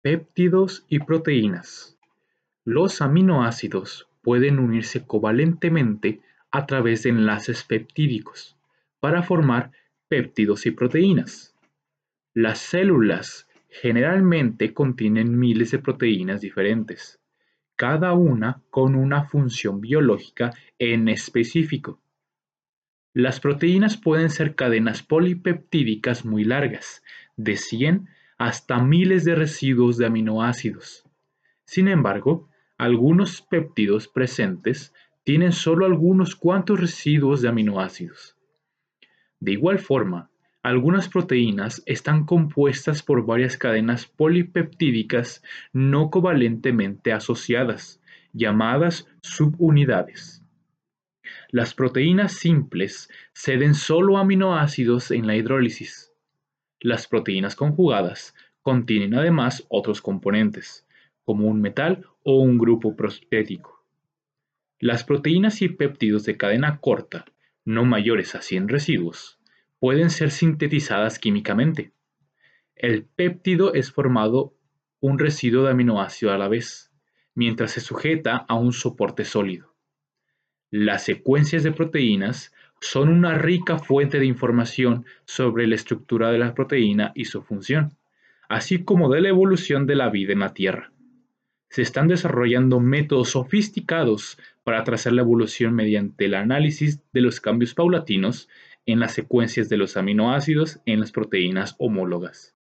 Péptidos y proteínas. Los aminoácidos pueden unirse covalentemente a través de enlaces peptídicos para formar péptidos y proteínas. Las células generalmente contienen miles de proteínas diferentes, cada una con una función biológica en específico. Las proteínas pueden ser cadenas polipeptídicas muy largas, de 100 hasta miles de residuos de aminoácidos. Sin embargo, algunos péptidos presentes tienen solo algunos cuantos residuos de aminoácidos. De igual forma, algunas proteínas están compuestas por varias cadenas polipeptídicas no covalentemente asociadas, llamadas subunidades. Las proteínas simples ceden solo aminoácidos en la hidrólisis, las proteínas conjugadas contienen además otros componentes, como un metal o un grupo prostético. Las proteínas y péptidos de cadena corta, no mayores a 100 residuos, pueden ser sintetizadas químicamente. El péptido es formado un residuo de aminoácido a la vez, mientras se sujeta a un soporte sólido. Las secuencias de proteínas son una rica fuente de información sobre la estructura de la proteína y su función, así como de la evolución de la vida en la Tierra. Se están desarrollando métodos sofisticados para trazar la evolución mediante el análisis de los cambios paulatinos en las secuencias de los aminoácidos en las proteínas homólogas.